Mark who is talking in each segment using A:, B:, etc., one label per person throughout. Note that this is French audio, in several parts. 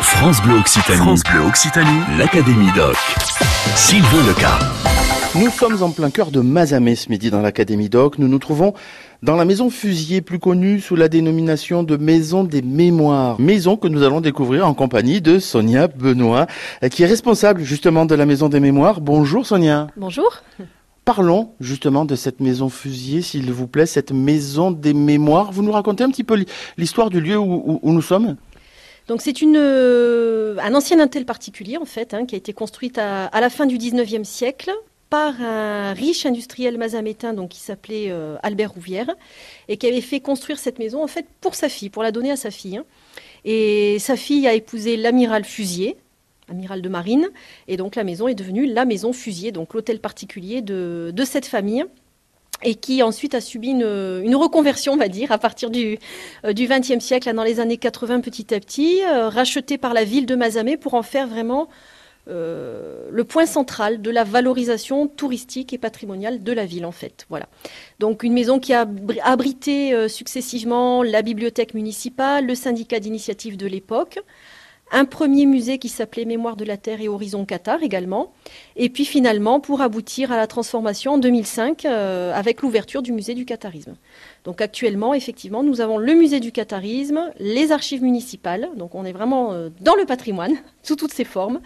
A: France Bleu Occitanie. France Bleu Occitanie. L'Académie Doc. Sylvain Leca.
B: Nous sommes en plein cœur de Mazamet ce midi dans l'Académie Doc. Nous nous trouvons dans la maison Fusier, plus connue sous la dénomination de Maison des Mémoires. Maison que nous allons découvrir en compagnie de Sonia Benoît, qui est responsable justement de la Maison des Mémoires. Bonjour Sonia.
C: Bonjour.
B: Parlons justement de cette maison Fusier, s'il vous plaît, cette maison des mémoires. Vous nous racontez un petit peu l'histoire du lieu où, nous sommes?
C: Donc c'est euh, un ancien intel particulier en fait, hein, qui a été construite à, la fin du 19e siècle par un riche industriel mazamétain donc, qui s'appelait euh, Albert Rouvière et qui avait fait construire cette maison en fait pour sa fille, pour la donner à sa fille. Hein. Et sa fille a épousé l'amiral Fusier, amiral de marine, et donc la maison est devenue la maison Fusier, donc l'hôtel particulier de, de cette famille et qui ensuite a subi une, reconversion, on va dire, à partir du euh, XXe siècle, dans les années 80, petit à petit, euh, racheté par la ville de Mazamet pour en faire vraiment euh, le point central de la valorisation touristique et patrimoniale de la ville, en fait. Voilà. Donc une maison qui a abrité successivement la bibliothèque municipale, le syndicat d'initiative de l'époque, un premier musée qui s'appelait Mémoire de la Terre et Horizon Qatar également, et puis finalement pour aboutir à la transformation en 2005 euh, avec l'ouverture du musée du qatarisme. Donc actuellement, effectivement, nous avons le musée du qatarisme, les archives municipales, donc on est vraiment euh, dans le patrimoine sous toutes ses formes,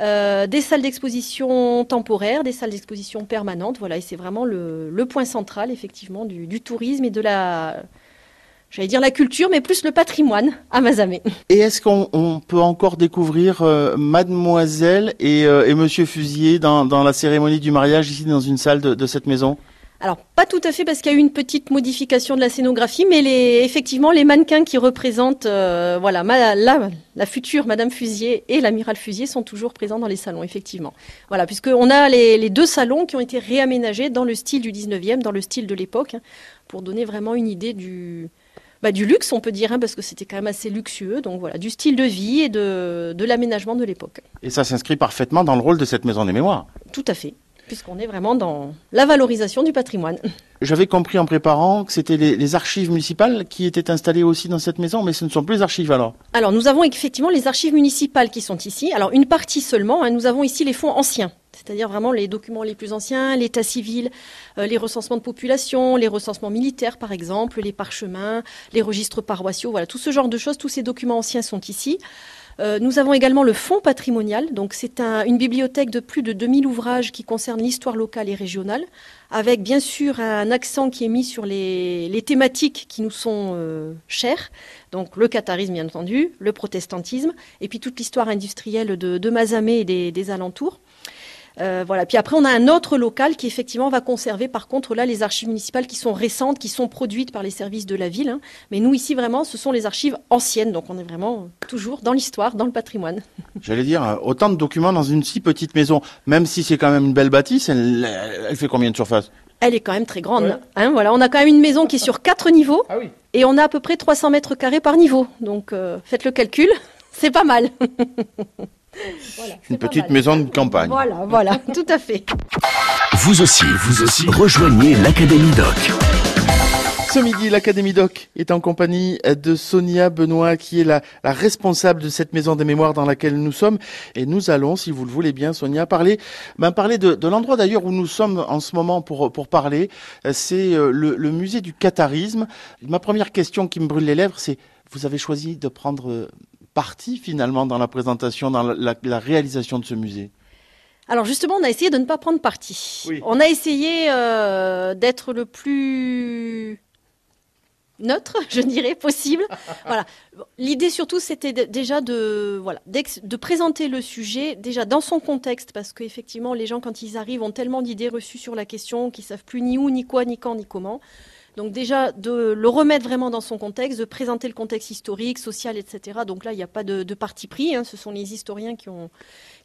C: euh, des salles d'exposition temporaires, des salles d'exposition permanentes, voilà, et c'est vraiment le, point central effectivement du tourisme et de la j'allais dire la culture, mais plus le patrimoine à Mazamet.
B: Et est-ce qu'on peut encore découvrir euh, Mademoiselle et, euh, et, Monsieur Fusier dans, dans, la cérémonie du mariage ici dans une salle de, de cette maison?
C: Alors pas tout à fait parce qu'il y a eu une petite modification de la scénographie, mais les, effectivement les mannequins qui représentent euh, voilà la, la, future Madame Fusier et l'amiral Fusier sont toujours présents dans les salons effectivement. Voilà puisqu'on a les, les, deux salons qui ont été réaménagés dans le style du 19e, dans le style de l'époque, hein, pour donner vraiment une idée du, bah, du luxe, on peut dire, hein, parce que c'était quand même assez luxueux. Donc voilà, du style de vie et de, l'aménagement de l'époque.
B: Et ça s'inscrit parfaitement dans le rôle de cette maison des mémoires.
C: Tout à fait puisqu'on est vraiment dans la valorisation du patrimoine.
B: J'avais compris en préparant que c'était les, archives municipales qui étaient installées aussi dans cette maison, mais ce ne sont plus les archives alors
C: Alors nous avons effectivement les archives municipales qui sont ici. Alors une partie seulement, hein. nous avons ici les fonds anciens c'est-à-dire vraiment les documents les plus anciens, l'état civil, euh, les recensements de population, les recensements militaires par exemple, les parchemins, les registres paroissiaux, voilà, tout ce genre de choses, tous ces documents anciens sont ici. Euh, nous avons également le fonds patrimonial, donc c'est une bibliothèque de plus de 2000 ouvrages qui concernent l'histoire locale et régionale, avec bien sûr un accent qui est mis sur les, thématiques qui nous sont euh, chères, donc le catharisme bien entendu, le protestantisme, et puis toute l'histoire industrielle de, de Mazamet et des alentours. Euh, voilà. Puis après, on a un autre local qui effectivement va conserver, par contre, là, les archives municipales qui sont récentes, qui sont produites par les services de la ville. Hein. Mais nous, ici, vraiment, ce sont les archives anciennes. Donc, on est vraiment toujours dans l'histoire, dans le patrimoine.
B: J'allais dire, euh, autant de documents dans une si petite maison, même si c'est quand même une belle bâtisse, elle, fait combien de surface
C: Elle est quand même très grande. Hein, voilà. On a quand même une maison qui est sur quatre niveaux. Ah et on a à peu près 300 mètres carrés par niveau. Donc, euh, faites le calcul. C'est pas mal.
B: Une petite maison de campagne.
C: Voilà, voilà, tout à fait.
A: Vous aussi, vous aussi, rejoignez l'Académie Doc.
B: Ce midi, l'Académie Doc est en compagnie de Sonia Benoît, qui est la, responsable de cette maison des mémoires dans laquelle nous sommes. Et nous allons, si vous le voulez bien, Sonia, parler, ben, parler de, l'endroit d'ailleurs où nous sommes en ce moment pour, pour parler. C'est euh, le, le musée du catharisme. Ma première question qui me brûle les lèvres, c'est vous avez choisi de prendre partie finalement dans la présentation, dans la, réalisation de ce musée
C: alors justement, on a essayé de ne pas prendre parti. On a essayé euh, d'être le plus neutre, je dirais, possible. voilà. L'idée surtout, c'était déjà de, voilà, de présenter le sujet déjà dans son contexte, parce qu'effectivement, les gens, quand ils arrivent, ont tellement d'idées reçues sur la question qu'ils savent plus ni où, ni quoi, ni quand, ni comment. Donc déjà, de le remettre vraiment dans son contexte, de présenter le contexte historique, social, etc. Donc là, il n'y a pas de, parti pris, hein. ce sont les historiens qui ont,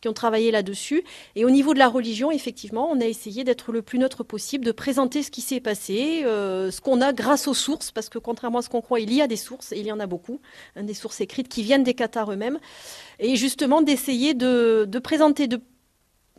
C: qui ont travaillé là-dessus. Et au niveau de la religion, effectivement, on a essayé d'être le plus neutre possible, de présenter ce qui s'est passé, euh, ce qu'on a grâce aux sources, parce que contrairement à ce qu'on croit, il y a des sources, et il y en a beaucoup, hein, des sources écrites qui viennent des Qatars eux-mêmes, et justement d'essayer de, de présenter de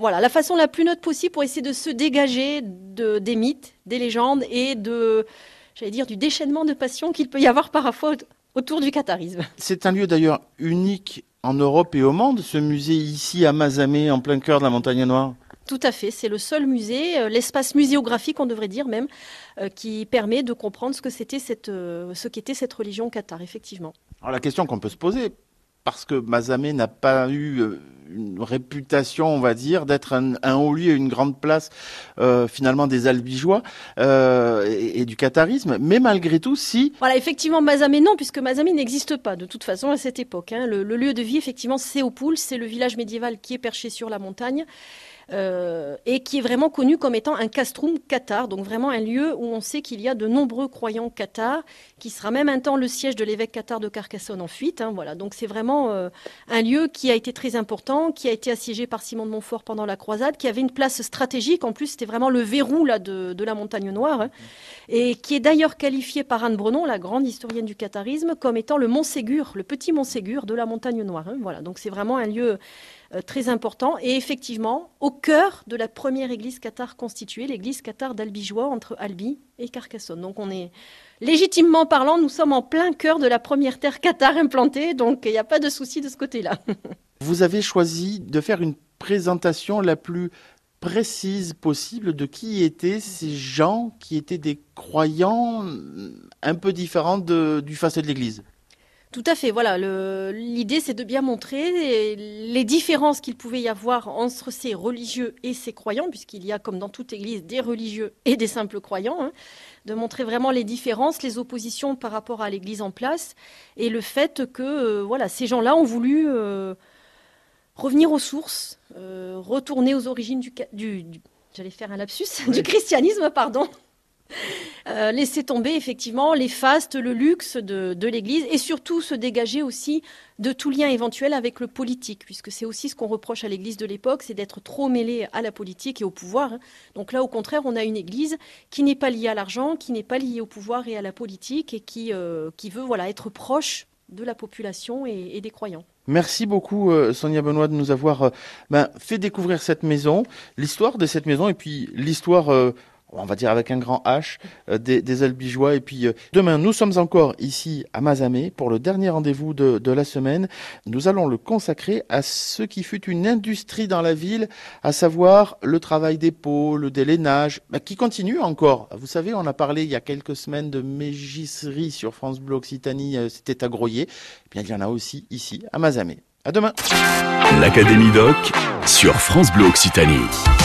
C: voilà, la façon la plus neutre possible pour essayer de se dégager de, des mythes, des légendes et de, j'allais dire, du déchaînement de passion qu'il peut y avoir parfois autour du catharisme.
B: C'est un lieu d'ailleurs unique en Europe et au monde, ce musée ici à Mazamet, en plein cœur de la montagne noire
C: tout à fait, c'est le seul musée, euh, l'espace muséographique, on devrait dire même, euh, qui permet de comprendre ce que c'était cette, euh, ce qu'était cette religion cathare, effectivement.
B: Alors la question qu'on peut se poser, parce que Mazamet n'a pas eu euh, une réputation, on va dire, d'être un, haut lieu, une grande place euh, finalement des albigeois euh, et, du catharisme. Mais malgré tout, si...
C: Voilà, effectivement, Mazamet non, puisque Mazamet n'existe pas de toute façon à cette époque. Hein. Le, lieu de vie, effectivement, c'est Opoul, c'est le village médiéval qui est perché sur la montagne. Et qui est vraiment connu comme étant un castrum cathare, donc vraiment un lieu où on sait qu'il y a de nombreux croyants cathares, qui sera même un temps le siège de l'évêque cathare de Carcassonne en fuite. Hein, voilà, donc c'est vraiment un lieu qui a été très important qui a été assiégé par Simon de Montfort pendant la croisade, qui avait une place stratégique. En plus, c'était vraiment le verrou là, de, la montagne noire, hein, et qui est d'ailleurs qualifié par Anne Brenon, la grande historienne du catharisme, comme étant le Mont Ségur, le petit Mont Ségur de la montagne noire. Hein. voilà, donc c'est vraiment un lieu euh, très important. Et effectivement, au cœur de la première église cathare constituée, l'église cathare d'Albigeois, entre Albi et Carcassonne. Donc on est légitimement parlant, nous sommes en plein cœur de la première terre cathare implantée, donc il n'y a pas de souci de ce côté-là.
B: Vous avez choisi de faire une présentation la plus précise possible de qui étaient ces gens qui étaient des croyants un peu différents du facet de l'Église.
C: Tout à fait. Voilà, l'idée c'est de bien montrer les différences qu'il pouvait y avoir entre ces religieux et ces croyants, puisqu'il y a, comme dans toute Église, des religieux et des simples croyants. Hein. de montrer vraiment les différences, les oppositions par rapport à l'Église en place, et le fait que euh, voilà, ces gens-là ont voulu euh, revenir aux sources, euh, retourner aux origines du, j'allais faire un lapsus, du christianisme, pardon. Euh, laisser tomber effectivement les fastes, le luxe de, l'Église et surtout se dégager aussi de tout lien éventuel avec le politique, puisque c'est aussi ce qu'on reproche à l'Église de l'époque, c'est d'être trop mêlée à la politique et au pouvoir. Hein. Donc là, au contraire, on a une Église qui n'est pas liée à l'argent, qui n'est pas liée au pouvoir et à la politique et qui, euh, veut voilà, être proche de la population et des croyants.
B: Merci beaucoup euh, Sonia Benoît de nous avoir ben, fait découvrir cette maison, l'histoire de cette maison et puis l'histoire on va dire avec un grand H, euh, des, Albigeois. Et puis euh, demain, nous sommes encore ici à Mazamet pour le dernier rendez-vous de, la semaine. Nous allons le consacrer à ce qui fut une industrie dans la ville, à savoir le travail des pots, le délainage, bah, qui continue encore. Vous savez, on a parlé il y a quelques semaines de mégisserie sur France Bleu Occitanie, euh, c'était à Groyer. Eh bien, il y en a aussi ici à Mazamet. À demain.
A: L'Académie Doc sur France Bleu Occitanie.